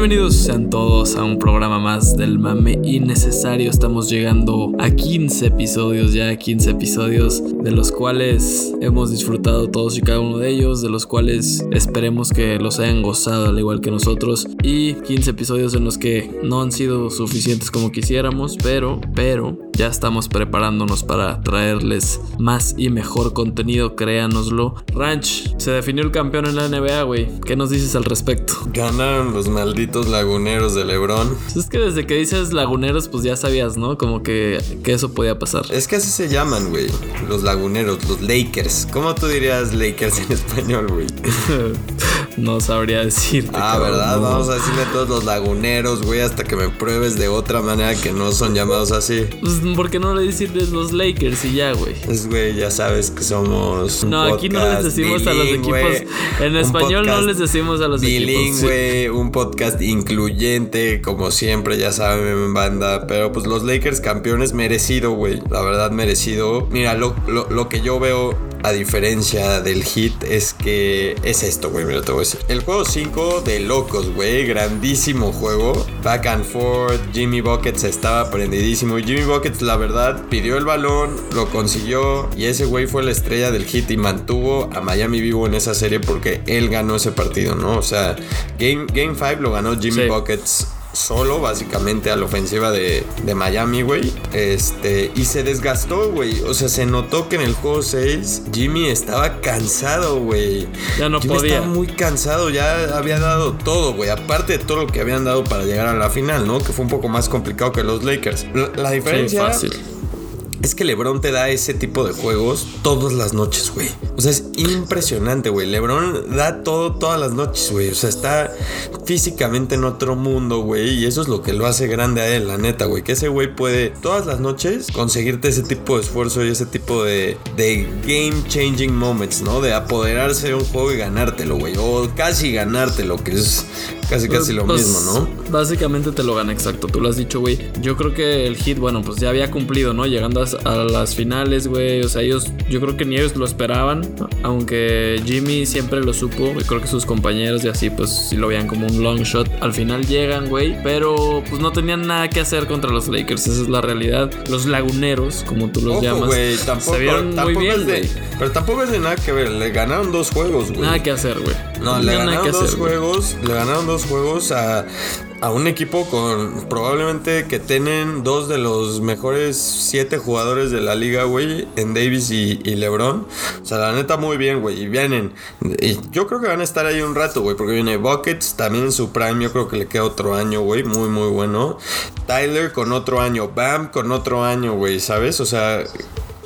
Bienvenidos sean todos a un programa más del mame innecesario. Estamos llegando a 15 episodios, ya 15 episodios, de los cuales hemos disfrutado todos y cada uno de ellos, de los cuales esperemos que los hayan gozado al igual que nosotros. Y 15 episodios en los que no han sido suficientes como quisiéramos, pero, pero, ya estamos preparándonos para traerles más y mejor contenido, créanoslo. Ranch, se definió el campeón en la NBA, güey. ¿Qué nos dices al respecto? Ganaron los malditos laguneros de Lebron. Es que desde que dices laguneros, pues ya sabías, ¿no? Como que, que eso podía pasar. Es que así se llaman, güey. Los laguneros, los Lakers. ¿Cómo tú dirías Lakers en español, güey? no sabría decirte. Ah, ¿verdad? Vamos a decirle a todos los laguneros, güey, hasta que me pruebes de otra manera que no son llamados así. Pues, ¿por qué no le decirles los Lakers y ya, güey? Pues, güey, ya sabes que somos. no, aquí no les decimos a los equipos. En español no les decimos a los equipos. Bilingüe, un podcast incluyente, como siempre, ya saben, banda. Pero pues los Lakers campeones merecido, güey. La verdad, merecido. Mira, lo, lo, lo que yo veo a diferencia del hit, es que es esto, güey. Mira, te voy a decir. El juego 5 de locos, güey. Grandísimo juego. Back and forth. Jimmy Buckets estaba prendidísimo. Jimmy Buckets, la verdad, pidió el balón, lo consiguió. Y ese güey fue la estrella del hit y mantuvo a Miami vivo en esa serie porque él ganó ese partido, ¿no? O sea, Game 5 lo ganó Jimmy Sí. Buckets solo, básicamente, a la ofensiva de, de Miami, güey. Este, y se desgastó, güey. O sea, se notó que en el juego 6 Jimmy estaba cansado, güey. Ya no Jimmy podía. estaba muy cansado, ya había dado todo, güey. Aparte de todo lo que habían dado para llegar a la final, ¿no? Que fue un poco más complicado que los Lakers. La, la Sí, diferencia fácil. Es que LeBron te da ese tipo de juegos todas las noches, güey. O sea, es impresionante, güey. LeBron da todo todas las noches, güey. O sea, está físicamente en otro mundo, güey. Y eso es lo que lo hace grande a él, la neta, güey. Que ese güey puede todas las noches conseguirte ese tipo de esfuerzo y ese tipo de, de game changing moments, ¿no? De apoderarse de un juego y ganártelo, güey. O casi ganártelo, que es casi casi lo Pues, mismo, ¿no? Básicamente te lo gana exacto, tú lo has dicho, güey. Yo creo que el hit, bueno, pues ya había cumplido, ¿no? Llegando a, a las finales, güey. O sea, ellos, yo creo que ni ellos lo esperaban. Aunque Jimmy siempre lo supo. Y creo que sus compañeros y así, pues sí lo veían como un long shot. Al final llegan, güey. Pero pues no tenían nada que hacer contra los Lakers. Esa es la realidad. Los laguneros, como tú los Ojo, llamas, güey, tampoco, se vieron muy tampoco bien, de, güey. pero tampoco es de nada que ver, le ganaron dos juegos, güey. Nada que hacer, güey. No, le ganaron dos hacer, juegos, le ganaron dos juegos a, a un equipo con probablemente que tienen dos de los mejores siete jugadores de la liga, güey, en Davis y, LeBron. O sea, la neta muy bien, güey, y vienen. Y yo creo que van a estar ahí un rato, güey, porque viene Buckets también en su prime, yo creo que le queda otro año, güey, muy muy bueno. Tyler con otro año, Bam con otro año, güey, ¿sabes? O sea,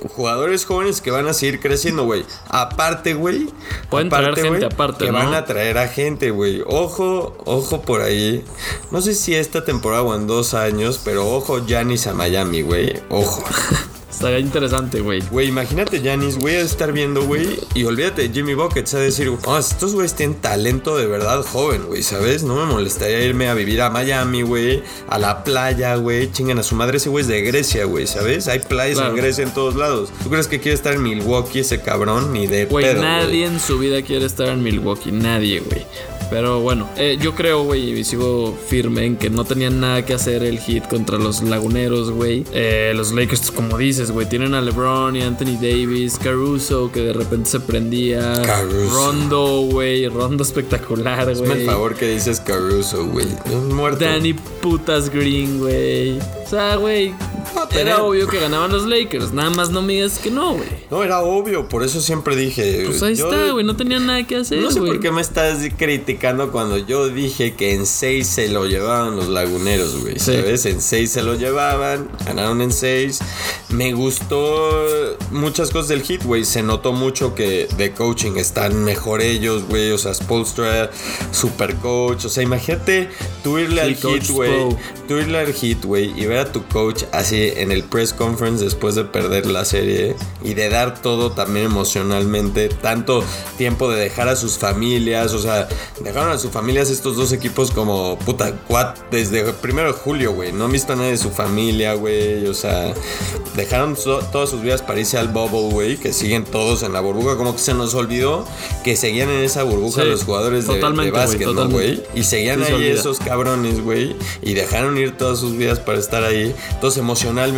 jugadores jóvenes que van a seguir creciendo, güey. Aparte, güey. Pueden traer gente güey, aparte, Que ¿no? van a traer a gente, güey. Ojo, ojo por ahí. No sé si esta temporada o en dos años, pero ojo, Janis a Miami, güey. Ojo. Estaría interesante, güey. Güey, imagínate, Janis, güey, a estar viendo, güey. Y olvídate de Jimmy Buckets a decir, oh, estos güeyes tienen talento de verdad joven, güey, ¿sabes? No me molestaría irme a vivir a Miami, güey. A la playa, güey. Chingan a su madre, ese güey es de Grecia, güey, ¿sabes? Hay playas Claro. en Grecia en todos lados. ¿Tú crees que quiere estar en Milwaukee ese cabrón? Ni de Güey, nadie en su vida quiere estar en Milwaukee, nadie, güey. Pero bueno, eh, yo creo, güey, y sigo firme en que no tenían nada que hacer el hit contra los laguneros, güey. Eh, los Lakers, como dices, güey, tienen a LeBron y Anthony Davis, Caruso, que de repente se prendía. Caruso. Rondo, güey, Rondo espectacular, Hazme el güey. favor que dices Caruso, güey. Muerto. Danny putas Green, güey. O sea, güey, Tenía- era obvio que ganaban los Lakers. Nada más no me digas que no, güey. No, era obvio, por eso siempre dije. Pues ahí yo- está, güey, no tenían nada que hacer, No sé güey. por qué me estás criticando cuando yo dije que en 6 se lo llevaban los laguneros, güey. Sí. ¿Sabes? En 6 se lo llevaban, ganaron en 6. Me gustó muchas cosas del hit, güey. Se notó mucho que de coaching están mejor ellos, güey. O sea, Spolstra, super coach. O sea, imagínate tú irle Sí, al hit, güey. Tú irle al hit, güey, y ver a tu coach así en el press conference después de perder la serie y de dar todo también emocionalmente, tanto tiempo de dejar a sus familias, o sea, dejaron a sus familias estos dos equipos como puta, cuat, desde el primero de julio, güey, no han visto a nadie de su familia, güey, o sea, dejaron todas sus vidas para irse al bubble, güey, que siguen todos en la burbuja, como que se nos olvidó que seguían en esa burbuja los jugadores de, de básquet, ¿no, güey? Y seguían ahí esos cabrones, güey, y dejaron ir todas sus vidas para estar ahí. Entonces, emocionalmente,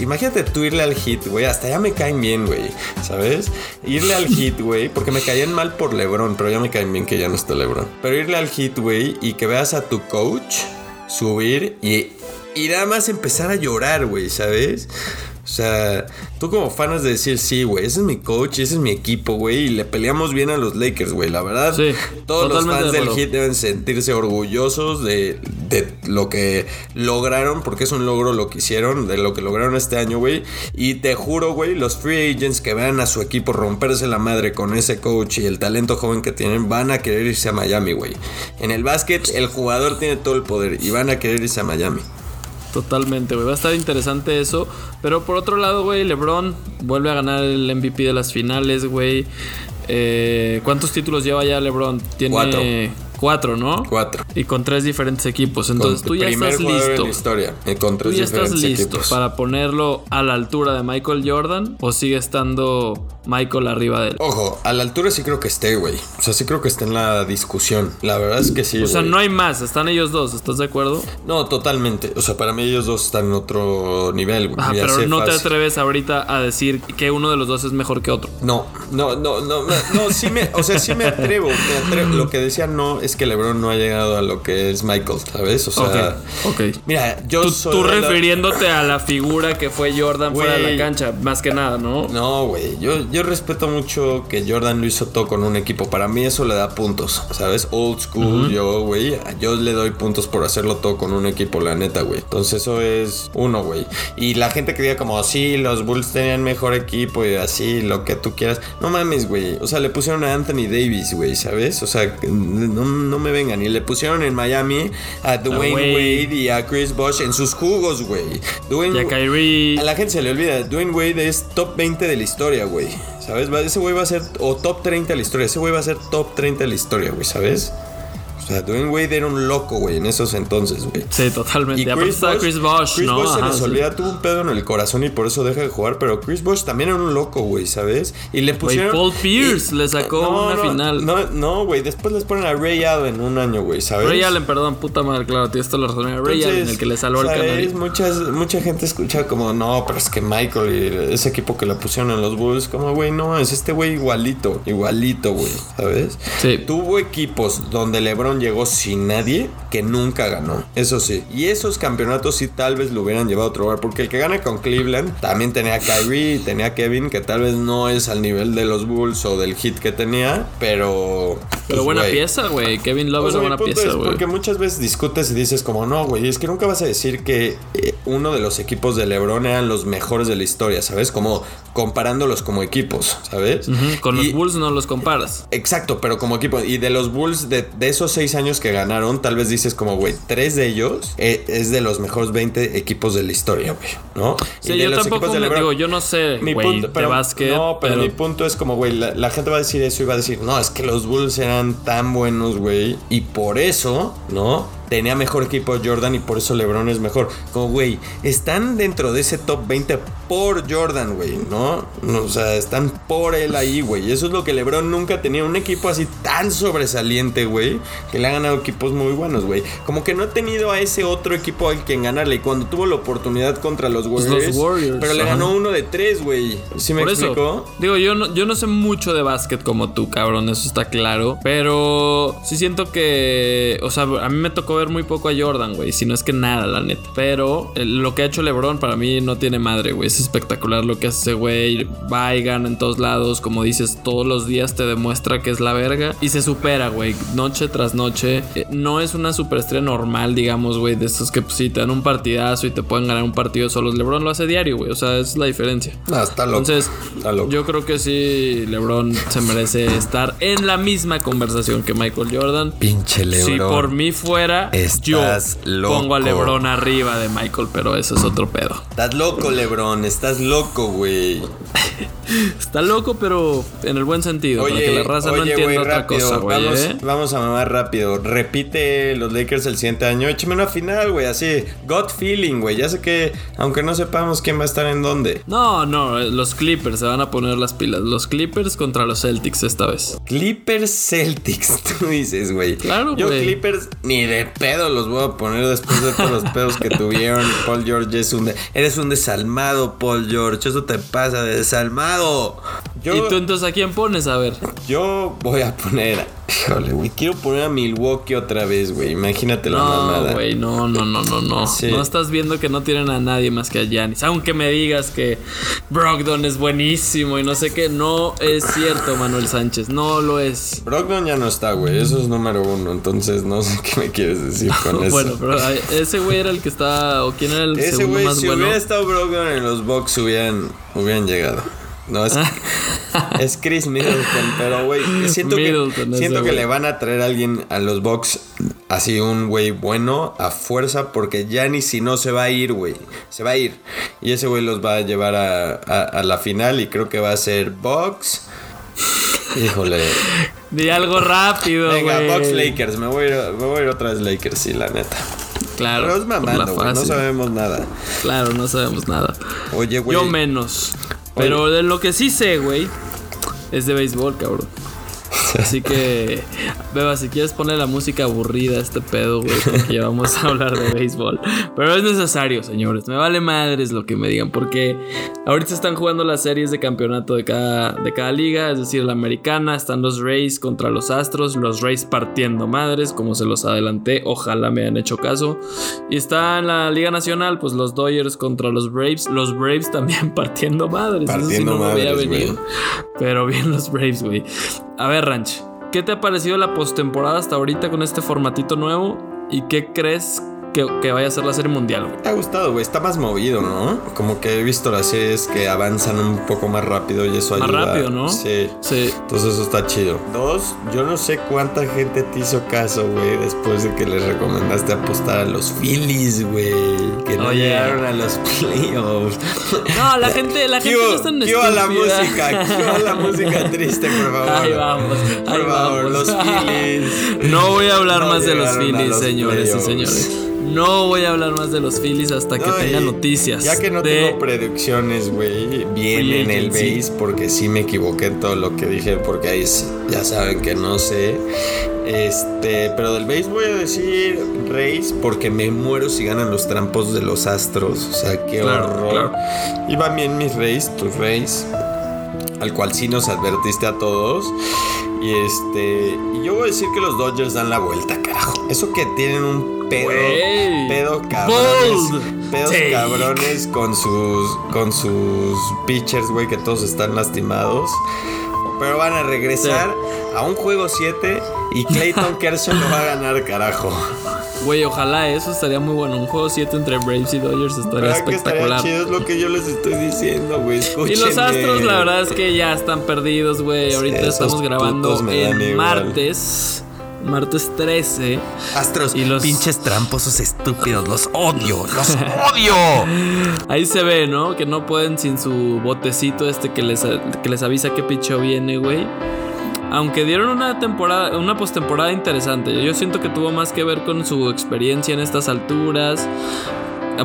imagínate tú irle al hit, güey, hasta ya me caen bien, güey, ¿sabes? Irle al hit, güey, porque me caían mal por LeBron, pero ya me caen bien que ya no está LeBron. Pero irle al hit, güey, y que veas a tu coach subir y, y nada más empezar a llorar, güey, ¿sabes? O sea, tú como fanas de decir, sí, güey, ese es mi coach, ese es mi equipo, güey, y le peleamos bien a los Lakers, güey, la verdad. Sí, todos los fans del Heat deben sentirse orgullosos de, de, lo que lograron, porque es un logro lo que hicieron, de lo que lograron este año, güey. Y te juro, güey, los free agents que vean a su equipo romperse la madre con ese coach y el talento joven que tienen, van a querer irse a Miami, güey. En el básquet, el jugador tiene todo el poder y van a querer irse a Miami. Totalmente, güey. Va a estar interesante eso. Pero por otro lado, güey, LeBron vuelve a ganar el MVP de las finales, güey. Eh, ¿Cuántos títulos lleva ya LeBron? Tiene Cuatro. Cuatro, ¿no? Cuatro. Y con tres diferentes equipos. Entonces tú ya estás listo. historia, eh, con tres tú ya estás listo para ponerlo a la altura de Michael Jordan o sigue estando Michael arriba de él. Ojo, a la altura sí creo que esté, güey. O sea, sí creo que está en la discusión. La verdad es que sí. O sea, no hay más. Están ellos dos. ¿Estás de acuerdo? No, totalmente. O sea, para mí ellos dos están en otro nivel, güey. Ah, pero no te atreves ahorita a decir que uno de los dos es mejor que otro. No, no, no, no, no, sí me, o sea, sí me atrevo, me atrevo. Lo que decía no es que LeBron no ha llegado a lo que es Michael, ¿sabes? O sea, ok. Mira, yo tú, soy tú refiriéndote a la figura que fue Jordan fuera de la cancha, más que nada, ¿no? No, güey. Yo, yo respeto mucho que Jordan lo hizo todo con un equipo. Para mí eso le da puntos, ¿sabes? Old school, yo, güey. Yo le doy puntos por hacerlo todo con un equipo, la neta, güey. Entonces eso es uno, güey. Y la gente que diga como, sí, los Bulls tenían mejor equipo y así, lo que tú quieras. No mames, güey. O sea, le pusieron a Anthony Davis, güey, ¿sabes? O sea, no, no me vengan. Y le pusieron en Miami a Dwayne Wade. y a Chris Bosh en sus jugos, güey. Dwayne, y a Kyrie. A la gente se le olvida. Dwayne Wade es top 20 de la historia, güey. ¿Sabes? Ese güey va a ser o top 30 de la historia. Ese güey va a ser top 30 de la historia, güey, ¿sabes? Sea, Dwayne Wade era un loco, güey, en esos entonces, güey. Sí, totalmente. Y Chris Bosh, Chris Bosh, Chris Bosh se les olvida, tuvo un pedo en el corazón y por eso deja de jugar. Pero Chris Bosh también era un loco, güey, ¿sabes? Y le pusieron. Paul Pierce le sacó una final. No, no, güey. Después les ponen a Ray Allen en un año, güey, ¿sabes? Ray Allen, perdón, puta madre, claro, tienes toda la razón. Ray Allen, el que le salvó el canal. Muchas, mucha gente escucha como, no, pero es que Michael y ese equipo que le pusieron en los Bulls, como, güey, no, es este güey igualito, igualito, güey, ¿sabes? Sí. Tuvo equipos donde LeBron llegó sin nadie que nunca ganó. Eso sí. Y esos campeonatos sí tal vez lo hubieran llevado a otro lugar. Porque el que gana con Cleveland también tenía a Kyrie, tenía Kevin, que tal vez no es al nivel de los Bulls o del hit que tenía. Pero. Pero buena pieza, güey. Kevin Love es una buena pieza, güey. Porque muchas veces discutes y dices, como, no, güey. Es que nunca vas a decir que eh, uno de los equipos de LeBron eran los mejores de la historia, ¿sabes? Como comparándolos como equipos, ¿sabes? Con los Bulls no los comparas. Exacto, pero como equipo. Y de los Bulls, de, de esos seis años que ganaron, tal vez dices como, güey, tres de ellos eh, es de los mejores 20 equipos de la historia, güey, ¿no? Sí, yo tampoco me digo, yo no sé, mi punto, pero, de básquet. No, pero, mi punto es como, güey, la, gente va a decir eso y va a decir, no, es que los Bulls eran tan buenos, güey, y por eso, ¿no? tenía mejor equipo Jordan y por eso LeBron es mejor. Como, güey, están dentro de ese top 20 por Jordan, güey, ¿no? O sea, están por él ahí, güey. Eso es lo que LeBron nunca tenía. Un equipo así tan sobresaliente, güey, que le ha ganado equipos muy buenos, güey. Como que no ha tenido a ese otro equipo al quien ganarle. Y cuando tuvo la oportunidad contra los pues Warriors. pero le ganó uno de tres, güey. ¿Sí me explicó? digo, yo no, yo no sé mucho de básquet como tú, cabrón. Eso está claro. Pero sí siento que. O sea, a mí me tocó ver muy poco a Jordan, güey. Si no es que nada, la neta. Pero eh, lo que ha hecho LeBron para mí no tiene madre, güey. Es espectacular lo que hace ese güey. Va y gana en todos lados. Como dices, todos los días te demuestra que es la verga. Y se supera, güey. Noche tras noche. Eh, no es una superestrella normal, digamos, güey. De estos que pues, sí te dan un partidazo y te pueden ganar un partido solos. LeBron lo hace diario, güey. O sea, es la diferencia. Ah, está loco. Entonces, yo creo que sí, LeBron se merece estar en la misma conversación que Michael Jordan. Pinche LeBron. Si por mí fuera, Estás yo loco. pongo a LeBron arriba de Michael, pero eso es otro pedo. Estás loco, Lebron. Estás loco, güey. Está loco, pero en el buen sentido, para que la raza no oye, entienda güey, otra rápido, cosa, güey. Vamos, ¿eh? vamos a mamar rápido. Repite los Lakers el siguiente año. Échame una final, güey. Así, God feeling, güey. Ya sé que, aunque no sepamos quién va a estar en dónde. No, no, los Clippers se van a poner las pilas. Los Clippers contra los Celtics esta vez. Clippers Celtics, tú dices, güey. Claro, Yo güey. Clippers ni de pedo los voy a poner después de todos los pedos que tuvieron. Paul George es un... de- Eres un desalmado, Paul George. Eso te pasa de desalmado. Yo, ¿Y tú entonces a quién pones? A ver. yo voy a poner... Híjole, güey. Quiero poner a Milwaukee otra vez, güey. Imagínate la No, mamada. güey, no, no, no, no, no. Sí. No estás viendo que no tienen a nadie más que a Giannis. Aunque me digas que Brogdon es buenísimo y no sé qué, no es cierto, Manuel Sánchez. No lo es. Brogdon ya no está, güey. Eso es número uno. Entonces no sé qué me quieres decir con eso. Bueno, pero ese güey era el que estaba. ¿O quién era el Ese segundo güey, más si bueno? hubiera estado Brogdon en los Bucks, hubieran, hubieran llegado. No, es, es Chris Middleton, pero güey, siento Middleton, que, siento que le van a traer a alguien a los Bucks, así un güey bueno, a fuerza, porque Giannis si no se va a ir, güey. Se va a ir. Y ese güey los va a llevar a, a- a la final y creo que va a ser Bucks. Híjole. Di algo rápido, güey. Venga, Bucks Lakers. Me voy, a ir, me voy a ir otra vez Lakers, sí, la neta. Claro. Pero es mamando, güey. No sabemos nada. Claro, no sabemos nada. Oye, güey. Yo menos. Pero de lo que sí sé, güey, es de béisbol, cabrón. Así que, Beba, si quieres poner la música aburrida a este pedo, güey, porque ya vamos a hablar de béisbol. Pero es necesario, señores. Me vale madres lo que me digan, porque ahorita están jugando las series de campeonato de cada, de cada liga, es decir, la americana. Están los Rays contra los Astros, los Rays partiendo madres, como se los adelanté. Ojalá me hayan hecho caso. Y está en la Liga Nacional, pues los Dodgers contra los Braves. Los Braves también partiendo madres. Eso sí Partiendo no me había madres, venido. Pero bien los Braves, güey. A ver, Ranch, ¿qué te ha parecido la postemporada hasta ahorita con este formatito nuevo? ¿Y qué crees que, que vaya a ser la serie mundial, güey? Me ha gustado, güey. Está más movido, ¿no? Como que he visto las series que avanzan un poco más rápido y eso Más ayuda. rápido, ¿no? Sí. Sí. Entonces eso está chido. Dos, yo no sé cuánta gente te hizo caso, güey, después de que les recomendaste apostar a los Phillies, güey. Que no Oye. llegaron a los playoffs. No, la gente, la gente no es tan ¿Qué a la música? ¿Qué a la música triste, por favor? Ahí vamos, Por ahí favor, vamos. los Phillies. No voy a hablar No más de los Phillies, señores y señores. No voy a hablar más de los Phillies hasta que tenga noticias. Ya que no de- tengo predicciones, güey, bien en el base, porque sí me equivoqué en todo lo que dije, porque ahí ya saben que no sé. Este, pero del base voy a decir Rays, porque me muero si ganan los trampos de los Astros. O sea, qué Claro, horror. claro. Y van bien mis Rays, tus Rays, al cual sí nos advertiste a todos. Y este, y yo voy a decir que los Dodgers dan la vuelta, carajo. Eso que tienen un pedo, pedo cabrones, Bold pedos take. cabrones con sus, con sus pitchers, güey, que todos están lastimados. Pero van a regresar a un juego 7 y Clayton Kershaw lo va a ganar, carajo. Güey, ojalá eso estaría muy bueno. Un juego 7 entre Braves y Dodgers estaría ¿Verdad que estaría espectacular. chido? Es lo que yo les estoy diciendo, güey. Y los. Astros, la verdad es que ya están perdidos, güey. Ahorita estamos grabando igual. martes. Martes 13. Astros, Y los- pinches tramposos estúpidos, los odio, los odio. Ahí se ve, ¿no? Que no pueden sin su botecito este que les, que les avisa qué picheo viene, güey. Aunque dieron una temporada, una postemporada interesante. Yo siento que tuvo más que ver con su experiencia en estas alturas.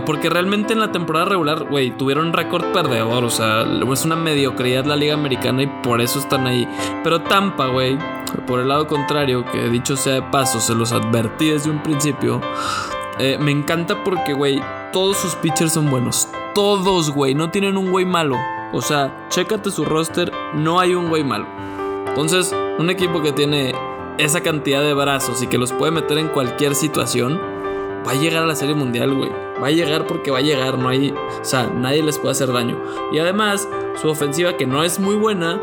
Porque realmente en la temporada regular, güey, tuvieron récord perdedor. O sea, es una mediocridad la Liga Americana y por eso están ahí. Pero Tampa, güey, por el lado contrario, que dicho sea de paso, se los advertí desde un principio. eh, me encanta porque, güey, todos sus pitchers son buenos. Todos, güey, no tienen un güey malo. O sea, chécate su roster, no hay un güey malo. Entonces, un equipo que tiene esa cantidad de brazos y que los puede meter en cualquier situación, va a llegar a la Serie Mundial, güey. Va a llegar porque va a llegar, no hay, o sea, nadie les puede hacer daño. Y además, su ofensiva que no es muy buena,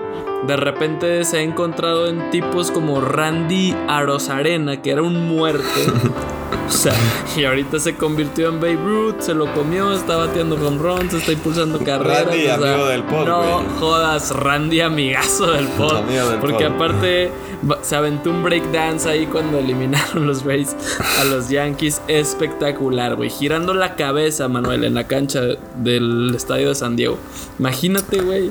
de repente se ha encontrado en tipos como Randy Arozarena, que era un muerto. O sea, y ahorita se convirtió en Babe Ruth, se lo comió, está bateando home runs, está impulsando carreras. Randy, o sea, amigo del pod, No jodas, Randy, amigazo del pod. Amigo del porque pod. aparte se aventó un breakdance ahí cuando eliminaron los Rays a los Yankees. Espectacular, güey. Girando la cabeza, Manuel, en la cancha del estadio de San Diego. Imagínate, güey.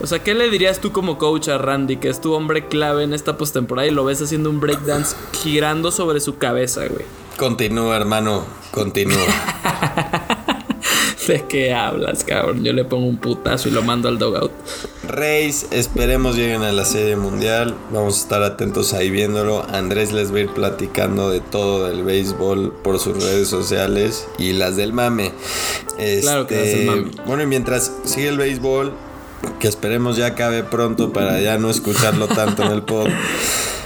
O sea, ¿qué le dirías tú como coach a Randy, que es tu hombre clave en esta postemporada y lo ves haciendo un breakdance girando sobre su cabeza, güey? Continúa, hermano. Continúa. ¿De qué hablas, cabrón? Yo le pongo un putazo y lo mando al dogout. Reyes, esperemos lleguen a la serie mundial. Vamos a estar atentos ahí viéndolo. Andrés les va a ir platicando de todo del béisbol por sus redes sociales y las del mame. Claro que las Este, del mame. Bueno, y mientras sigue el béisbol, que esperemos ya acabe pronto para ya no escucharlo tanto en el pod.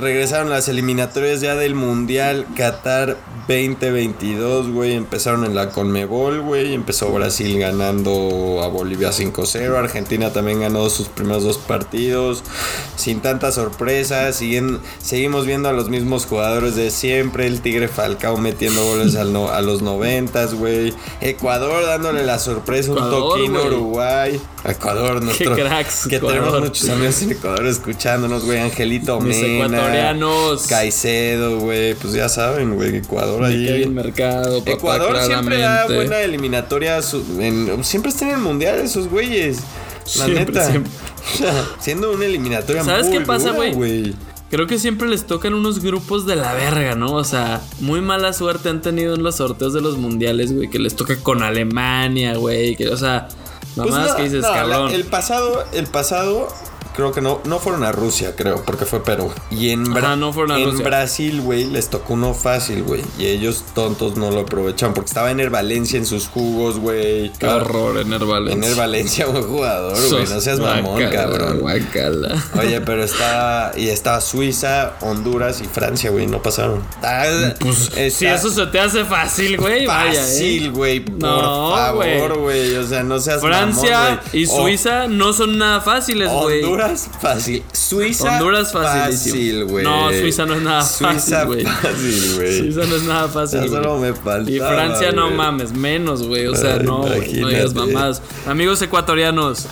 Regresaron las eliminatorias ya del Mundial Qatar 2022, güey. Empezaron en la Conmebol, güey. Empezó Brasil ganando a Bolivia 5-0. Argentina también ganó sus primeros dos partidos. Sin tanta sorpresa. Siguen, seguimos viendo a los mismos jugadores de siempre. El Tigre Falcao metiendo goles al no- a los 90, güey. Ecuador dándole la sorpresa. Ecuador, un toquino a güey. Uruguay. Ecuador, nuestro. cracks, que Ecuador. tenemos muchos amigos en Ecuador escuchándonos, güey. Angelito Mena. Ecuatorianos. Caicedo, güey. Pues ya saben, güey. Ecuador ahí. Kevin Mercado, papá, Ecuador siempre da buena eliminatoria. en- siempre están en el mundial esos güeyes. La Siempre, neta. siempre. Siendo una eliminatoria ¿Sabes muy qué pasa, güey? Creo que siempre les tocan unos grupos de la verga, ¿no? O sea, muy mala suerte han tenido en los sorteos de los mundiales, güey, que les toca con Alemania, güey, que, o sea, Pues mamás no, que dices, no, la- el pasado, el pasado, creo que no, no fueron a Rusia, creo, porque fue Perú. Y en, Bra- Ajá, no fueron a en Rusia. Brasil, güey, les tocó uno fácil, güey. Y ellos tontos no lo aprovecharon porque estaba Ener Valencia en sus jugos, güey. Qué horror, Ener Valencia. Ener Valencia, buen jugador, güey. No seas mamón, Guácala, cabrón. Oye, pero está. Y está Suiza, Honduras y Francia, güey. No pasaron. Ah, Pues, está si eso se te hace fácil, güey, vaya, ¿eh? Fácil, güey. Por No, favor, güey. O sea, no seas Francia mamón, y Suiza no son nada fáciles, güey. Honduras fácil. Suiza Honduras fácil, güey. No, Suiza no es nada Suiza fácil, güey. fácil, güey. Suiza no es nada fácil. Güey. solo me faltaba, Y Francia no mames, menos, güey. O sea, Ay, no, no digas mamás. Amigos ecuatorianos,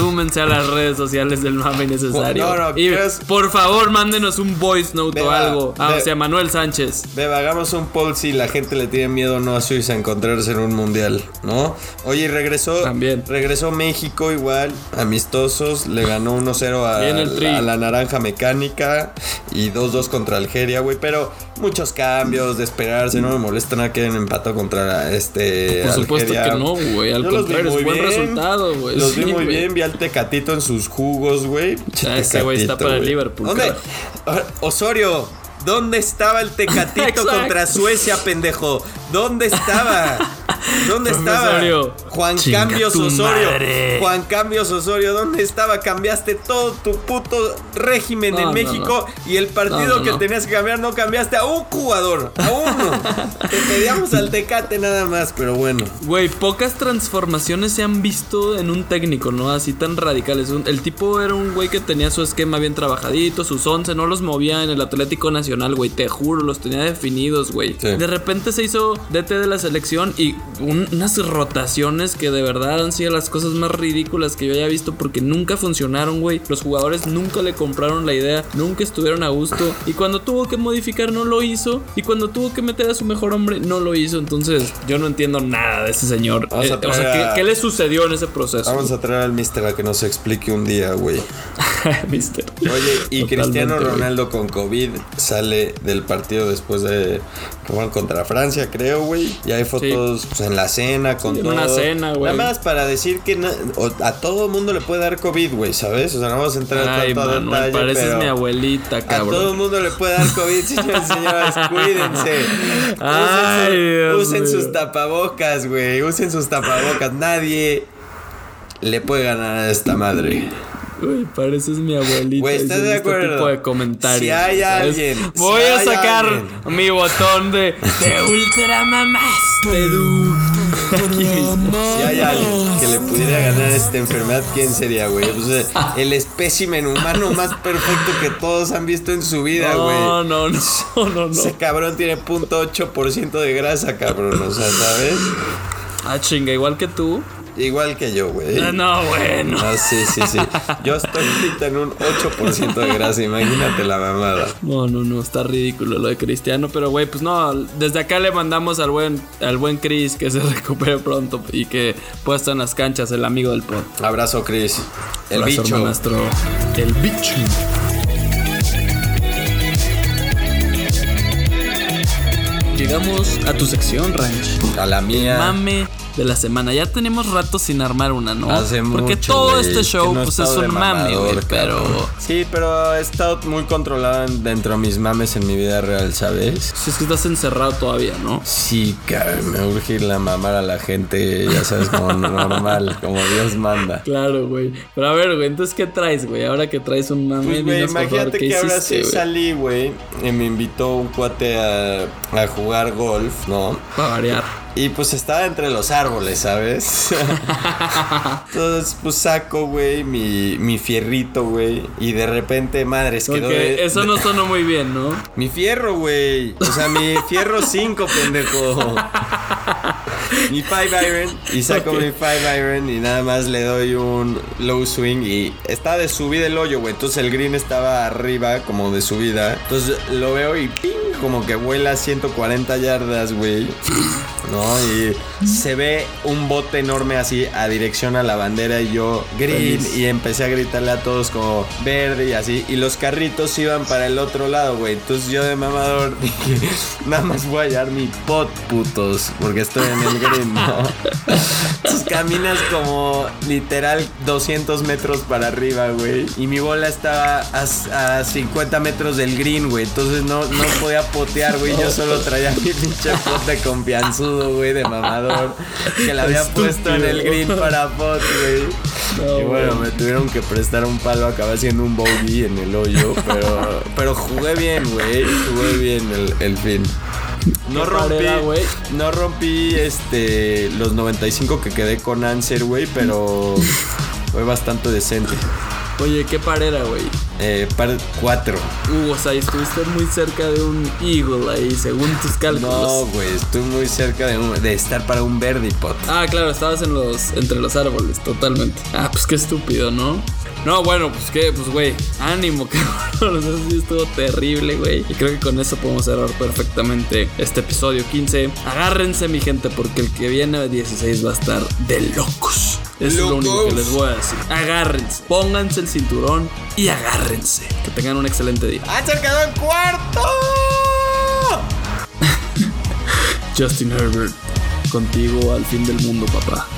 súmense a las redes sociales del mame necesario. No, no, y ¿quieres- por favor, mándenos un voice note o algo. Ah, sea, Manuel Sánchez. Beba, hagamos un poll si la gente le tiene miedo o no a Suiza a encontrarse en un mundial, ¿no? Oye, regresó. También. Regresó México igual, amistosos, le ganó 1-0 a, Bien el Tri. a la Naranja Mecánica y 2-2 contra Algeria, güey. Pero muchos cambios de esperarse, no me molesta nada que hayan empatado contra este. Por supuesto Algeria. que no, güey. Al Yo contrario, es muy buen bien. resultado, güey. Los Sí, vi muy bien, vi al Tecatito en sus jugos, güey. Ah, ese güey está para el. Liverpool, ¿Dónde? carajo. Osorio, ¿dónde estaba el Tecatito contra Suecia, pendejo? ¿Dónde estaba? ¿Dónde Profe estaba? Osorio. Juan Chinga Cambios Osorio. madre. Juan Cambios Osorio, ¿dónde estaba? Cambiaste todo tu puto régimen No, en no, México y el partido No, no, que no. tenías que cambiar no cambiaste a un jugador, a uno. Te pedíamos al Tecate nada más, pero bueno. Güey, pocas transformaciones se han visto en un técnico, ¿no? Así tan radicales. El tipo era un güey que tenía su esquema bien trabajadito, sus 11, no los movía en el Atlético Nacional, güey, te juro, los tenía definidos, güey. Sí. De repente se hizo DT de la selección y un- unas rotaciones que de verdad han sido las cosas más ridículas que yo haya visto porque nunca funcionaron, güey. Los jugadores nunca le compraron la idea, nunca estuvieron a gusto y cuando tuvo que modificar no lo hizo y cuando tuvo que meter a su mejor hombre no lo hizo. Entonces yo no entiendo nada de ese señor. Eh, o sea, ¿qué, qué le sucedió en ese proceso? Vamos a traer al mister a que nos explique un día, güey. Mister. Oye, y Totalmente, Cristiano. Ronaldo con COVID sale del partido después de que jugaron contra Francia, creo, güey. Y hay fotos pues, en la cena con Sí, en todo. una cena, güey. Nada más para decir que a todo mundo le puede dar COVID, güey, ¿sabes? O sea, no vamos a entrar Ay, tanto a Manuel, detalle, pareces pero mi abuelita, a todo mundo le puede dar COVID, señores y señoras. Cuídense. Ay, usen, su- usen sus tapabocas, güey. Usen sus tapabocas. Nadie le puede ganar a esta madre. Güey, pareces mi abuelita. Güey, ¿estás diciendo de Este tipo de comentarios. Si hay ¿sabes? alguien, Voy si a sacar alguien. mi botón de. De ultra du. mismo. Si hay alguien que le pudiera ganar esta enfermedad, ¿quién sería, güey? El espécimen humano más perfecto que todos han visto en su vida, güey. No, no, no, no, no. Ese cabrón tiene 0.8% de grasa, cabrón. O sea, ¿sabes? Ah, chinga, igual que tú. Igual que yo, güey. Ah, No, bueno. Ah, sí, sí, sí. Yo estoy ahorita en un 8% de grasa, imagínate la mamada. No, no, no, está ridículo lo de Cristiano, pero güey, pues no, desde acá le mandamos al buen al buen Chris que se recupere pronto y que pueda estar en las canchas, el amigo del pod. Abrazo, Chris. El Abrazo, bicho. hermanastro. El bicho. Llegamos a tu sección, Ranch. A la mía. Mame de la semana. Ya tenemos rato sin armar una, ¿no? Hace Porque mucho, todo este show no pues es un mame, güey, pero. Sí, pero he estado muy controlado en- dentro de mis mames en mi vida real, ¿sabes? si es que estás encerrado todavía, ¿no? Sí, cabrón, me urge ir a mamar a la gente, ya sabes, como normal, como Dios manda. Claro, güey. Pero a ver, güey, entonces ¿qué traes, güey? Ahora que traes un mame, Pues, favor, imagínate ¿qué que ahora sí salí, güey, y me invitó un cuate a, a jugar golf, ¿no? Para variar. Y pues estaba entre los árboles, ¿sabes? Entonces, pues saco, güey, mi, mi fierrito, güey. Y de repente, madres, quedó Porque de- eso no sonó muy bien, ¿no? Mi fierro, güey. O sea, mi fierro 5, pendejo. Mi 5 iron. Y saco mi 5 iron y nada más le doy un low swing. Y está de subida el hoyo, güey. Entonces el green estaba arriba, como de subida. Entonces lo veo y ping, como que vuela 140 yardas, güey. ¿No? Y se ve un bote enorme así a dirección a la bandera y yo green y empecé a gritarle a todos como verde y así. Y los carritos iban para el otro lado, güey. Entonces yo de mamador dije, nada más voy a hallar mi pot, putos, porque estoy en el green, ¿no? Entonces caminas como literal 200 metros para arriba, güey. Y mi bola estaba a, a 50 metros del green, güey. Entonces no, no podía potear, güey. Yo solo traía mi pinche pot de confianzudo, güey, de mamador. Que la había Estúpido. puesto en el green para pot, güey. No, y bueno, me tuvieron que prestar un palo, acabé haciendo un bogey en el hoyo, pero, pero jugué bien, güey, jugué bien el, el fin. No rompí, no rompí este los 95 que quedé con Answer, güey, pero fue bastante decente. Oye, qué parera, güey. Eh, par 4. Uh, o sea, estuviste muy cerca de un Eagle ahí, según tus cálculos. No, güey, estoy muy cerca de, un- de estar para un Verdi pot. Ah, claro, estabas en los, entre los árboles, totalmente. Ah, pues qué estúpido, ¿no? No, bueno, pues qué, pues güey, ánimo, cabrón. O sea, sí estuvo terrible, güey. Y creo que con eso podemos cerrar perfectamente este episodio 15. Agárrense, mi gente, porque el que viene de 16 va a estar de locos. Eso es lo único que les voy a decir. Agárrense, pónganse el cinturón y agárrense. Que tengan un excelente día. ¡Answer quedó en cuarto! Justin Herbert, contigo al fin del mundo, papá.